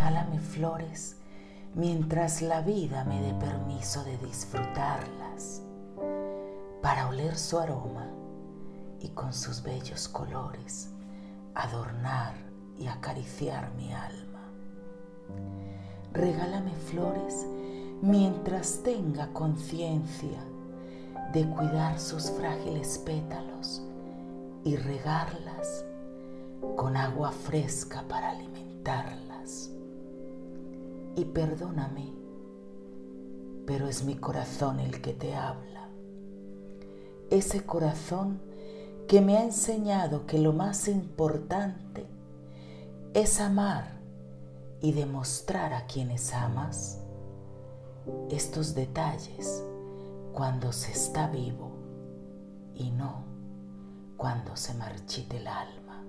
Regálame flores mientras la vida me dé permiso de disfrutarlas, para oler su aroma y con sus bellos colores adornar y acariciar mi alma. Regálame flores mientras tenga conciencia de cuidar sus frágiles pétalos y regarlas con agua fresca para alimentarlas. Y perdóname, pero es mi corazón el que te habla. Ese corazón que me ha enseñado que lo más importante es amar y demostrar a quienes amas estos detalles cuando se está vivo y no cuando se marchite el alma,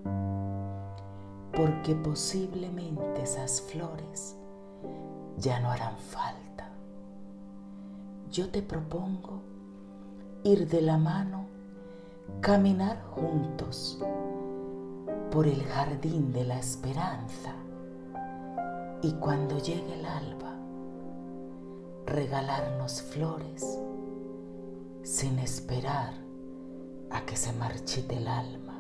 porque posiblemente esas flores ya no harán falta. Yo te propongo ir de la mano, caminar juntos por el jardín de la esperanza y cuando llegue el alba, regalarnos flores sin esperar a que se marchite el alma.